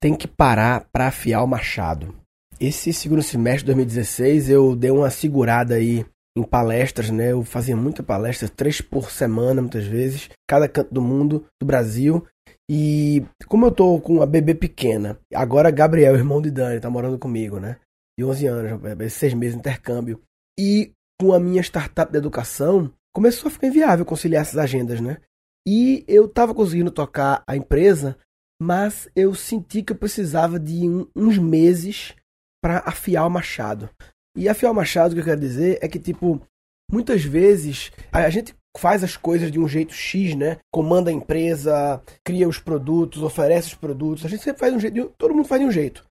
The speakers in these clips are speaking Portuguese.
tem que parar para afiar o machado. Esse segundo semestre de 2016 eu dei uma segurada aí em palestras, né? Eu fazia muita palestra, três por semana, muitas vezes, cada canto do mundo, do Brasil. E como eu tô com uma bebê pequena, agora Gabriel, irmão de Dani, tá morando comigo, né? De 11 anos, seis meses de intercâmbio. E com a minha startup de educação, começou a ficar inviável conciliar essas agendas, né? E eu tava conseguindo tocar a empresa, mas eu senti que eu precisava de um, uns meses para afiar o machado. E afiar o machado, o que eu quero dizer é que, tipo, muitas vezes a gente faz as coisas de um jeito X, né? Comanda a empresa, cria os produtos, oferece os produtos. A gente sempre faz um jeito, todo mundo faz de um jeito.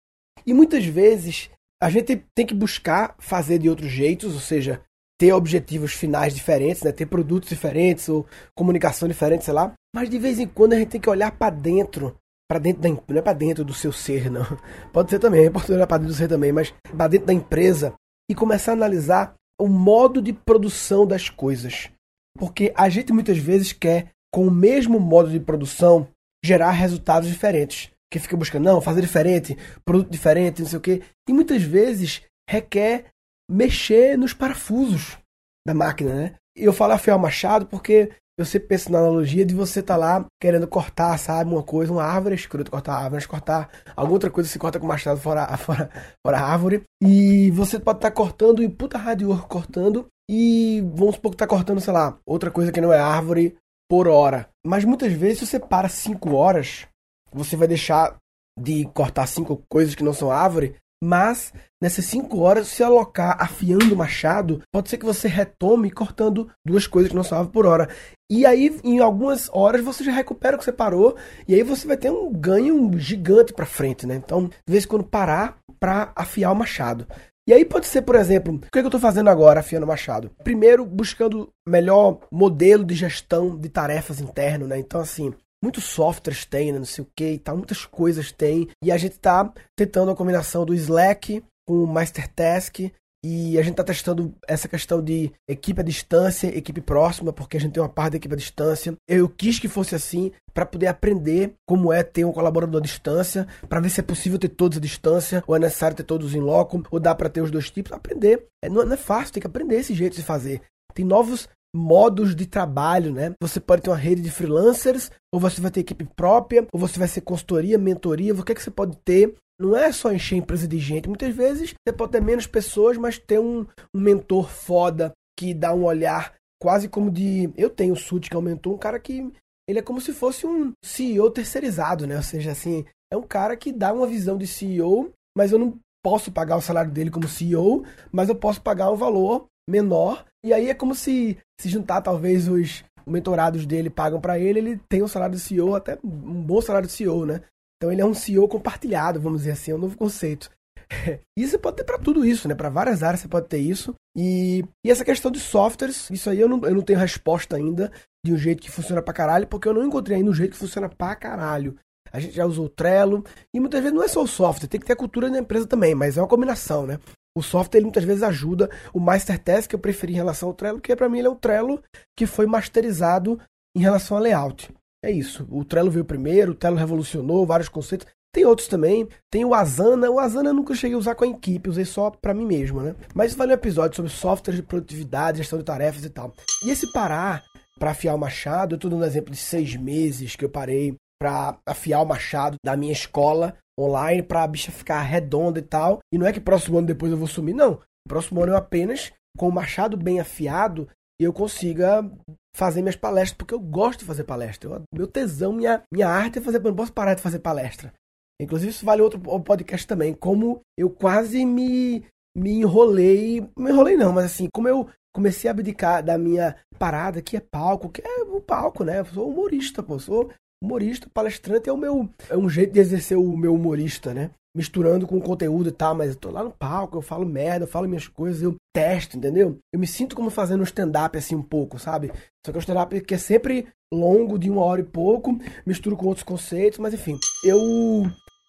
E muitas vezes a gente tem que buscar fazer de outros jeitos, ou seja, ter objetivos finais diferentes, né? Ter produtos diferentes ou comunicação diferente, sei lá. Mas de vez em quando a gente tem que olhar para dentro para dentro da não é para dentro do seu ser, não. Pode ser também, é importante olhar para dentro do ser também, mas para dentro da empresa e começar a analisar o modo de produção das coisas. Porque a gente muitas vezes quer, com o mesmo modo de produção, gerar resultados diferentes. Que fica buscando, não, fazer diferente, produto diferente, não sei o quê. E muitas vezes requer mexer nos parafusos da máquina, né? Eu falo o machado porque eu sempre penso na analogia de você tá lá querendo cortar, sabe, uma coisa, uma árvore, escroto cortar a árvore, mas cortar alguma outra coisa se corta com machado fora, fora, fora a árvore. E você pode estar tá cortando e puta radio cortando. E vamos supor que está cortando, sei lá, outra coisa que não é árvore por hora. Mas muitas vezes, se você para 5 horas, você vai deixar de cortar cinco coisas que não são árvore mas nessas 5 horas, se alocar afiando o machado, pode ser que você retome cortando duas coisas que não são por hora. E aí, em algumas horas, você já recupera o que você parou, e aí você vai ter um ganho gigante para frente, né? Então, de vez em quando, parar para afiar o machado. E aí pode ser, por exemplo, o que, é eu estou fazendo agora, afiando o machado? Primeiro, buscando melhor modelo de gestão de tarefas interno, né? Então, assim, muitos softwares têm, né, não sei o que e tal, muitas coisas tem. E a gente está tentando a combinação do Slack com o MasterTask. E a gente está testando essa questão de equipe à distância, equipe próxima, porque a gente tem uma parte da equipe à distância. Eu quis que fosse assim para poder aprender como é ter um colaborador à distância, para ver se é possível ter todos à distância, ou é necessário ter todos em loco, ou dá para ter os dois tipos. Aprender. É, não é fácil, tem que aprender esse jeito de fazer. Tem novos modos de trabalho, né? Você pode ter uma rede de freelancers, ou você vai ter equipe própria, ou você vai ser consultoria, mentoria, o que é que você pode ter? Não é só encher a empresa de gente. Muitas vezes você pode ter menos pessoas, mas ter um, um mentor foda que dá um olhar quase como de. Eu tenho o Sud, que é um cara que. Ele é como se fosse um CEO terceirizado, né? Ou seja, assim, é um cara que dá uma visão de CEO, mas eu não posso pagar o salário dele como CEO, mas eu posso pagar um valor menor. E aí é como se se juntar talvez os mentorados dele pagam para ele, ele tem um salário de CEO, até um bom salário de CEO, né? Então ele é um CEO compartilhado, vamos dizer assim, é um novo conceito. E você pode ter para tudo isso, né? Para várias áreas você pode ter isso. E, e essa questão de softwares, isso aí eu não, eu não tenho resposta ainda de um jeito que funciona pra caralho, porque eu não encontrei ainda um jeito que funciona pra caralho. A gente já usou o Trello, e muitas vezes não é só o software, tem que ter a cultura da empresa também, mas é uma combinação, né? O software ele muitas vezes ajuda. O MasterTask eu preferi em relação ao Trello, que para mim ele é o Trello que foi masterizado em relação ao layout. É isso. O Trello veio primeiro, o Trello revolucionou vários conceitos. Tem outros também. Tem o Asana. O Asana eu nunca cheguei a usar com a equipe, usei só para mim mesmo, né? Mas vale um episódio sobre softwares de produtividade, gestão de tarefas e tal. E esse parar para afiar o machado, eu tô dando um exemplo de seis meses que eu parei para afiar o machado da minha escola online para a bicha ficar redonda e tal. E não é que próximo ano depois eu vou sumir, não. Próximo ano eu apenas, com o machado bem afiado, eu consiga fazer minhas palestras, porque eu gosto de fazer palestra. Eu, meu tesão, minha, minha arte é fazer. Eu não posso parar de fazer palestra. Inclusive, isso vale outro podcast também. Como eu quase me, me enrolei. Me enrolei, não, mas assim, como eu comecei a abdicar da minha parada, que é palco, que é o palco, né? Eu sou humorista, pô. Sou humorista, palestrante é o meu. É um jeito de exercer o meu humorista, né? Misturando com conteúdo e tal, mas eu tô lá no palco, eu falo merda, eu falo minhas coisas, eu testo, entendeu? Eu me sinto como fazendo um stand-up assim um pouco, sabe? Só que é um stand-up que é sempre longo, de uma hora e pouco, misturo com outros conceitos, mas enfim. Eu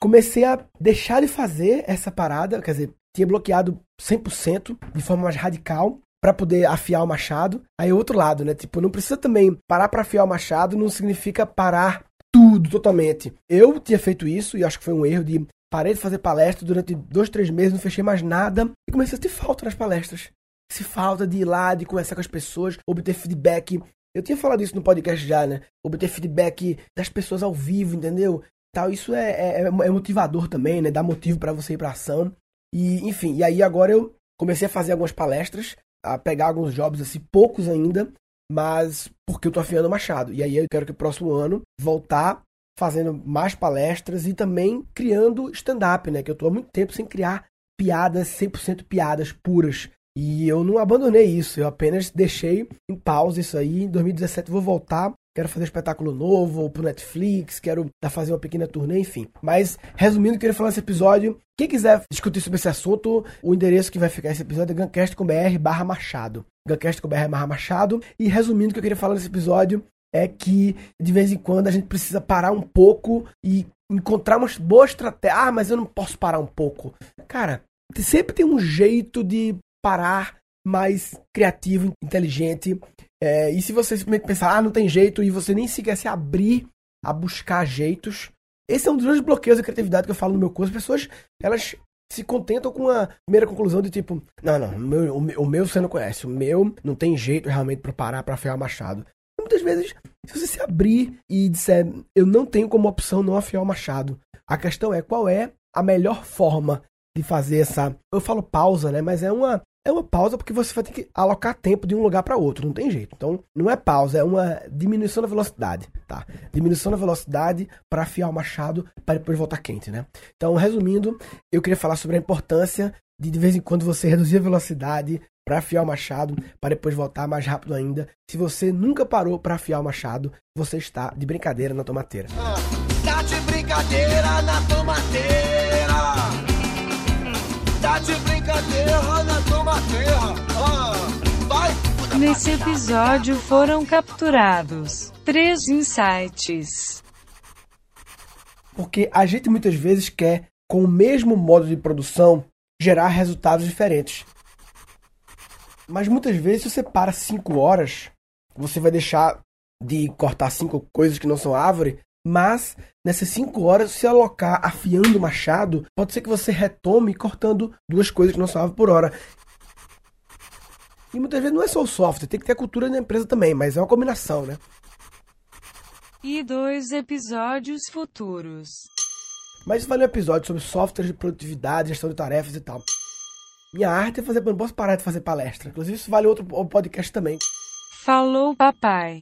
comecei a deixar de fazer essa parada, quer dizer, tinha bloqueado 100% de forma mais radical para poder afiar o machado. Aí outro lado, né? Tipo, não precisa também parar para afiar o machado, não significa parar tudo totalmente. Eu tinha feito isso e acho que foi um erro de parei de fazer palestra durante dois, três meses, não fechei mais nada e comecei a sentir falta nas palestras. Se falta de ir lá, de conversar com as pessoas, obter feedback. Eu tinha falado isso no podcast já, né? Obter feedback das pessoas ao vivo, entendeu? Tal, isso é, é, é motivador também, né? Dá motivo para você ir pra ação. E, enfim, e aí agora eu comecei a fazer algumas palestras, a pegar alguns jobs, assim, poucos ainda, mas porque eu tô afiando o machado. E aí eu quero que o próximo ano voltar fazendo mais palestras e também criando stand-up, né? Que eu tô há muito tempo sem criar piadas, 100% piadas puras. E eu não abandonei isso, eu apenas deixei em pausa isso aí. Em 2017 vou voltar quero fazer um espetáculo novo pro Netflix, quero fazer uma pequena turnê, enfim. Mas, resumindo, queria falar nesse episódio. Quem quiser discutir sobre esse assunto, o endereço que vai ficar esse episódio é gancast.com.br barra machado. gancast.com.br barra machado. E resumindo, o que eu queria falar nesse episódio é que, de vez em quando, a gente precisa parar um pouco e encontrar uma boa estratégia. Ah, mas eu não posso parar um pouco. Cara, sempre tem um jeito de parar mais criativo, inteligente é, e se você simplesmente pensar, ah, não tem jeito, e você nem sequer se abrir a buscar jeitos, esse é um dos grandes bloqueios da criatividade que eu falo no meu curso. As pessoas, elas se contentam com a primeira conclusão de tipo, não, não, o meu, o meu, você não conhece, o meu não tem jeito realmente para parar para afiar o machado. E muitas vezes, se você se abrir e disser, eu não tenho como opção não afiar o machado, a questão é qual é a melhor forma de fazer essa. Eu falo pausa, né? Mas é uma é uma pausa porque você vai ter que alocar tempo de um lugar para outro, não tem jeito. Então, não é pausa, é uma diminuição da velocidade, tá? Diminuição da velocidade para afiar o machado para depois voltar quente, né? Então, resumindo, eu queria falar sobre a importância de de vez em quando você reduzir a velocidade para afiar o machado, para depois voltar mais rápido ainda. Se você nunca parou para afiar o machado, você está de brincadeira na tomateira. Ah, tá de brincadeira na tomateira. De brincadeira na tomateira. Ah, vai. Nesse episódio foram capturados três insights. Porque a gente muitas vezes quer, com o mesmo modo de produção, gerar resultados diferentes. Mas muitas vezes, se você para 5 horas, você vai deixar de cortar cinco coisas que não são árvore mas nessas 5 horas, se alocar afiando o machado, pode ser que você retome cortando duas coisas que não são por hora. E muitas vezes não é só o software, tem que ter a cultura da empresa também, mas é uma combinação, né? E dois episódios futuros. Mas vale um episódio sobre software de produtividade, gestão de tarefas e tal. Minha arte é fazer. Não posso parar de fazer palestra. Inclusive, isso vale outro podcast também. Falou, papai.